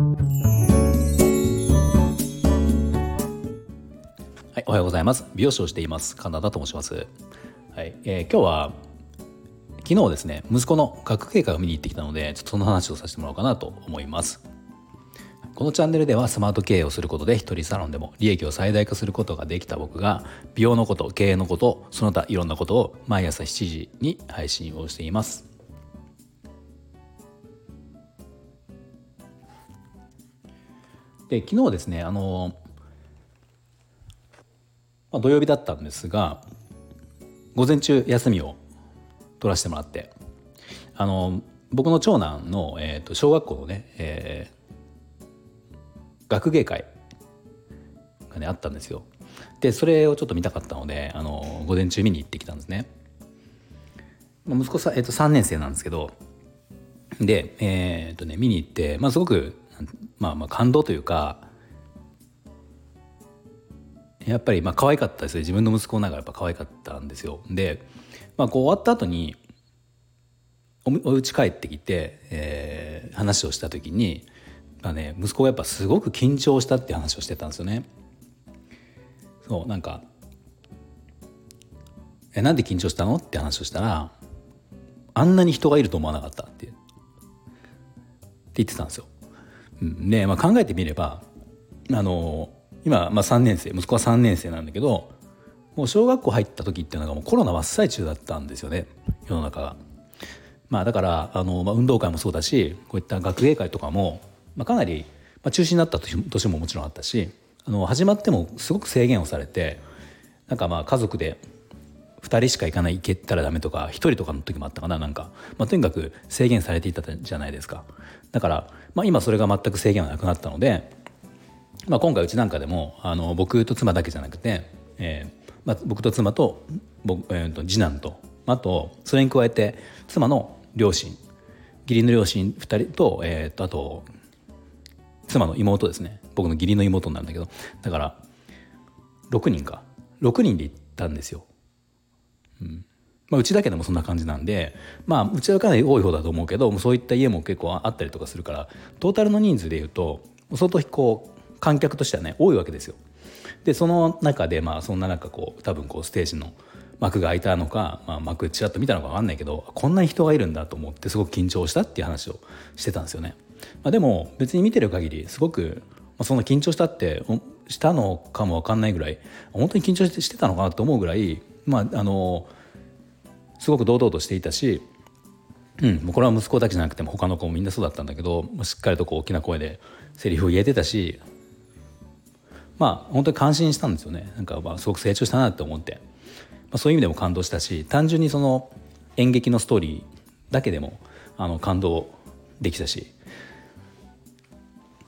はい、おはようございます。美容師をしています。カナダと申します。はい、えー、今日は昨日ですね、息子の学芸会を見に行ってきたので、ちょっとその話をさせてもらおうかなと思います。このチャンネルではスマート経営をすることで一人サロンでも利益を最大化することができた僕が美容のこと、経営のこと、その他いろんなことを毎朝7時に配信をしています。で昨日ですねあのまあ、土曜日だったんですが午前中休みを取らせてもらってあの僕の長男の、えーと、小学校のね、えー、学芸会がねあったんですよ。でそれをちょっと見たかったのであの午前中見に行ってきたんですね。息子さん、えーと、3年生なんですけどで、えーとね、見に行って、まあ、すごく、まあ、まあ感動というかやっぱりまあ可愛かったですね自分の息子ながらやっぱ可愛かったんですよで、まあ、こう終わった後におお家帰ってきて、えー、話をした時に、まあね、息子がやっぱすごく緊張したって話をしてたんですよね。そうなんか「えなんで緊張したの?」って話をしたら「あんなに人がいると思わなかった」ってって言ってたんですよ。で、まあ、考えてみればあの今、まあ、3年生息子は3年生なんだけどもう小学校入った時っていうのがもうコロナ真っ最中だったんですよね世の中が。まあ、だからあの、まあ、運動会もそうだしこういった学芸会とかも、まあ、かなり、まあ、中止になった年ももちろんあったしあの始まってもすごく制限をされてなんかまあ家族で2人しか行かない行けたらダメとか1人とかの時もあったかななんか、まあ、とにかく制限されていたじゃないですか。だから、まあ、今それが全く制限はなくなったのでまあ、今回うちなんかでもあの僕と妻だけじゃなくて、えーまあ、僕と妻と僕、えー、と次男とあとそれに加えて妻の両親義理の両親2人と,、えー、とあと妻の妹ですね。僕の義理の妹なんだけど。だから6人か。6人で行ったんですよ。うんまあ、うちだけでもそんな感じなんでまあうちはかなり多い方だと思うけどそういった家も結構あったりとかするからトータルの人数でいうと相当こう観客としてはね多いわけですよ。でその中でまあそんな中こう多分こうステージの幕が開いたのか、まあ、幕ちらっと見たのか分かんないけどこんなに人がいるんだと思ってすごく緊張したっていう話をしてたんですよね。まあ、でも別に見てる限りすごく、まあ、そんな緊張したってしたのかも分かんないぐらい本当に緊張してたのかなと思うぐらい、まあ、あのすごく堂々としていたし、うん、もうこれは息子だけじゃなくても他の子もみんなそうだったんだけどしっかりとこう大きな声でセリフを言えてたしまあ本当に感心したんですよね。なんかまあすごく成長したなって思って、まあ、そういう意味でも感動したし単純にその演劇のストーリーだけでもあの感動できたし。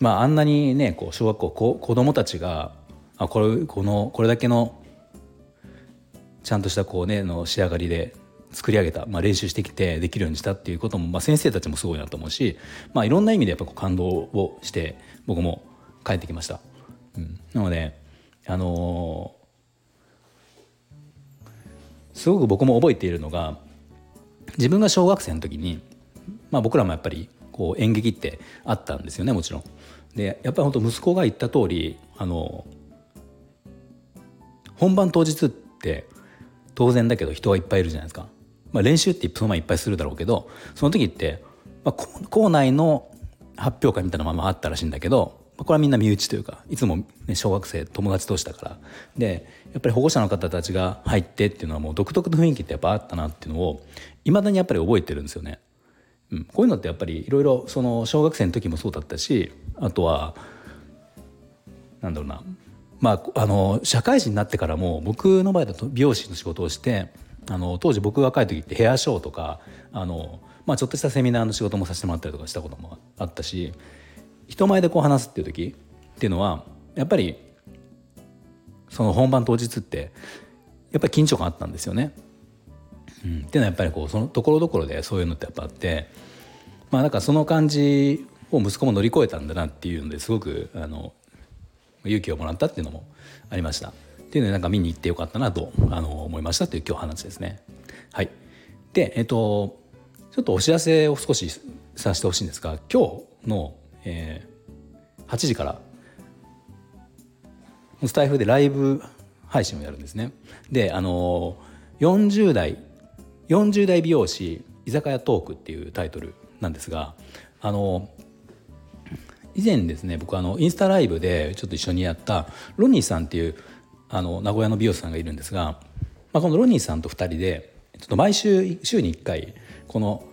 まああんなにねこう小学校こ子供たちがあこれこのこれだけのちゃんとしたこうねの仕上がりで作り上げた、まあ、練習してきてできるようにしたっていうことも、まあ、先生たちもすごいなと思うし、まあ、いろんな意味でやっぱこう感動をして僕も帰ってきました。うん、なのであのー、すごく僕も覚えているのが自分が小学生の時に、まあ、僕らもやっぱりこう演劇ってあったんですよねもちろん。でやっぱり本当息子が言った通りあの本番当日って当然だけど人がいっぱいいるじゃないですか。まあ、練習ってその前いっぱいするだろうけどその時って、まあ、校内の発表会みたいなままあったらしいんだけどこれはみんな身内というかいつも、ね、小学生友達同士だからでやっぱり保護者の方たちが入ってっていうのはもう独特の雰囲気ってやっぱあったなっていうのをいまだにやっぱり覚えてるんですよね。うん、こういうのってやっぱりいろいろその小学生の時もそうだったしあとはなんだろうなまああの社会人になってからも僕の場合だと美容師の仕事をしてあの当時僕が若い時ってヘアショーとかあの、まあ、ちょっとしたセミナーの仕事もさせてもらったりとかしたこともあったし人前でこう話すっていう時っていうのはやっぱりその本番当日ってやっぱり緊張感あったんですよね。うん、っていうのはやっぱりこうそのところどころでそういうのってやっぱあってまあなんかその感じを息子も乗り越えたんだなっていうのですごくあの勇気をもらったっていうのもありました。っていうのでなんか見に行ってよかったなとあの思いましたという今日話ですね。はい、でえっとちょっとお知らせを少しさせてほしいんですが今日のえー、8時からスタイフでライブ配信をやるんですねであの40代40代美容師居酒屋トークっていうタイトルなんですがあの以前ですね僕あのインスタライブでちょっと一緒にやったロニーさんっていうあの名古屋の美容師さんがいるんですが、まあ、このロニーさんと2人でちょっと毎週週に1回この、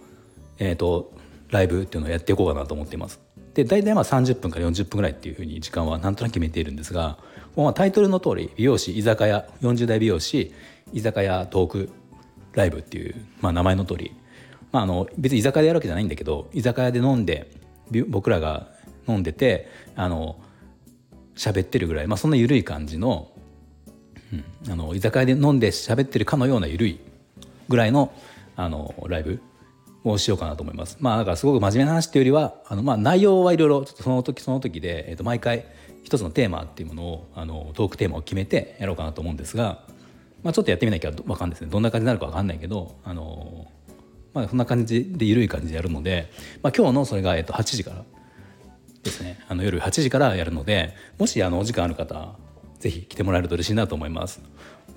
えーと、ライブっていうのをやっていこうかなと思っています。で大体まあ30分から40分ぐらいっていうふうに時間はなんとなく決めているんですがまあタイトルの通り美容師居酒屋40代美容師居酒屋トークライブっていう、まあ、名前の通り、まあ、あの別に居酒屋でやるわけじゃないんだけど居酒屋で飲んで僕らが飲んでてあの喋ってるぐらい、まあ、そんな緩い感じの,、うん、あの居酒屋で飲んで喋ってるかのような緩いぐらいのあのライブをしようかなと思います。まあだからすごく真面目な話っていうよりはあのまあ内容はいろいろその時その時で、えー、と毎回一つのテーマっていうものをあのトークテーマを決めてやろうかなと思うんですが、まあ、ちょっとやってみなきゃ分かんないですねどんな感じになるか分かんないけどあの、まあ、そんな感じで緩い感じでやるので、まあ、今日のそれが、えー、と8時からですね。あの夜8時からやるのでもしあのお時間ある方ぜひ来てもらえると嬉しいなと思います。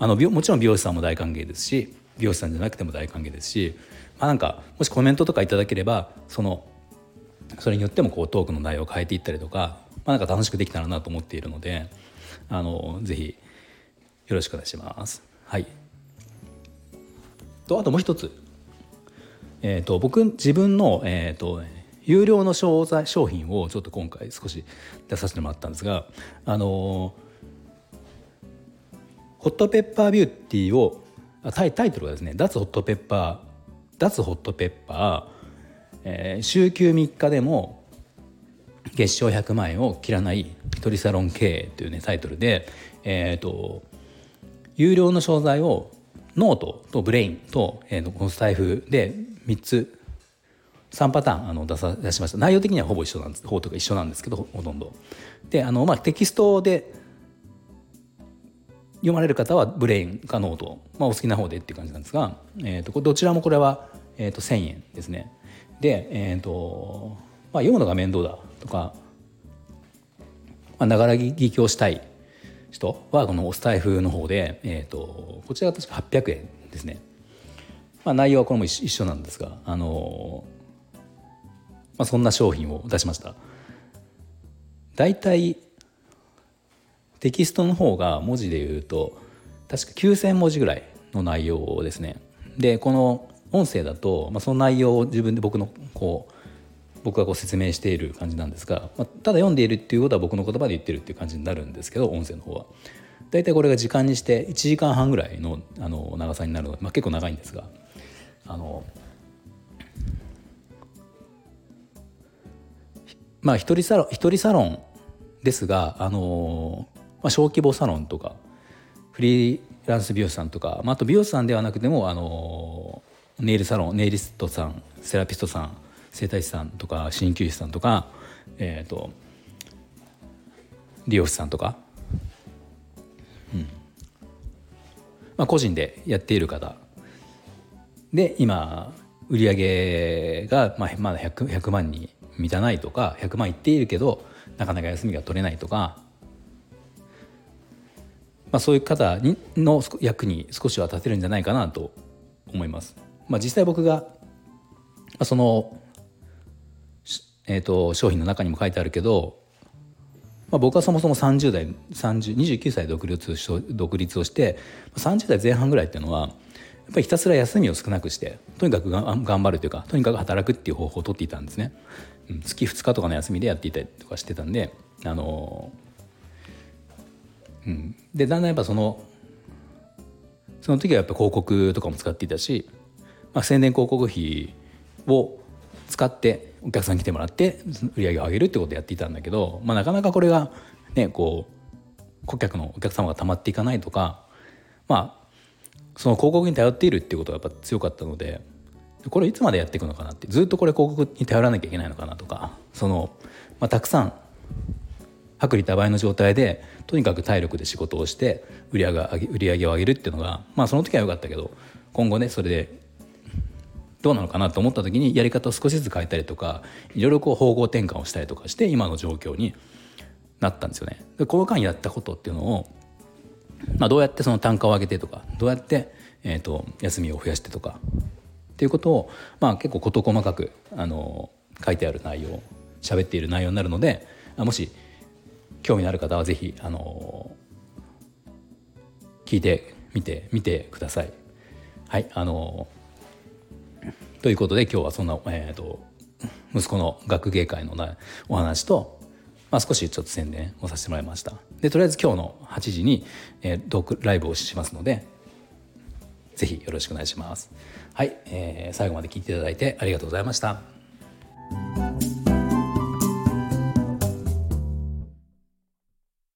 あのもちろん美容師さんも大歓迎ですし美容師さんじゃなくても大歓迎ですし、まあ、なんかもしコメントとかいただければそのそれによってもこうトークの内容を変えていったりとか,、まあ、なんか楽しくできたらなと思っているのであのぜひよろしくお願いします。はい、とあともう一つ、えーと、僕自分の、えーと、有料の商材商品をちょっと今回少し出させてもらったんですがあのホットペッパービューティーをタイタイトルがですね「脱ホットペッパー」「脱ホットペッパー」えー、週休3日でも月賞100万円を切らない一人サロン経営というねタイトルで、えーと、有料の商材をノートと Brain と,、えーと、このスタエフで3つ3パターンあの出さ出しました内容的にはほぼ一緒なんですほとか一緒なんですけどほとんど。であの、まあ、テキストで読まれる方は Brain か note、まあ、お好きな方でっていう感じなんですが、えーと、どちらもこれは、えーと、1,000円ですね。で、えーとまあ、読むのが面倒だとかながら聞きをしたい人はこのスタイフの方で、えーと、こちらが確か800円ですね。まあ、内容はこれも一緒なんですが、あのまあ、そんな商品を出しました。大体テキストの方が文字で言うと確か9,000文字ぐらいの内容ですね。でこの音声だと、まあ、その内容を自分で僕のこう僕がこう説明している感じなんですが、まあ、ただ読んでいるっていうことは僕の言葉で言ってるっていう感じになるんですけど音声の方は。大体これが時間にして1時間半ぐらいのあの長さになるので、まあ、結構長いんですがあのまあ一人サロン一人サロンですがあの、まあ、小規模サロンとかフリーランス美容師さんとか、まあ、あと美容師さんではなくてもあのネイルサロンネイリストさんセラピストさん整体師さんとか鍼灸師さんとか、えーと、理容師さんとか、うん。まあ、個人でやっている方。で今売り上げがまあまだ 100, 100万に満たないとか100万いっているけどなかなか休みが取れないとか、まあ、そういう方にの役に少しは立てるんじゃないかなと思います。まあ、実際僕がそのえーと、商品の中にも書いてあるけど、まあ、僕はそもそも30代3029歳独立独立をして30代前半ぐらいっていうのはやっぱりひたすら休みを少なくしてとにかくが頑張るというかとにかく働くっていう方法をとっていたんですね。月2日とかの休みでやっていたりとかしてたんであのうん、でだんだんやっぱそのその時はやっぱ広告とかも使っていたし、まあ、宣伝広告費を使ってお客さん来てもらって売り上げを上げるってことをやっていたんだけど、まあ、なかなかこれがねこう顧客のお客様がたまっていかないとかまあその広告に頼っているっていうことがやっぱ強かったのでこれいつまでやっていくのかなってずっとこれ広告に頼らなきゃいけないのかなとかその、まあ、たくさん薄利多売の状態でとにかく体力で仕事をして売り上げ売り上げを上げるっていうのがまあその時は良かったけど今後ねそれでどうなのかなと思った時にやり方を少しずつ変えたりとかいろいろこう方向転換をしたりとかして今の状況になったんですよね。でこの間やったことっていうのを、まあ、どうやってその単価を上げてとかどうやって、えーと、休みを増やしてとかっていうことを、まあ、結構事細かくあの書いてある内容喋っている内容になるのでもし興味のある方は是非あの聞いてみてみてください。はいあのということで今日はそんな、えーと、息子の学芸会のお話と、まあ、少しちょっと宣伝をさせてもらいましたでとりあえず今日の8時に、えー、ライブをしますのでぜひよろしくお願いします。はい、えー、最後まで聞いていただいてありがとうございました。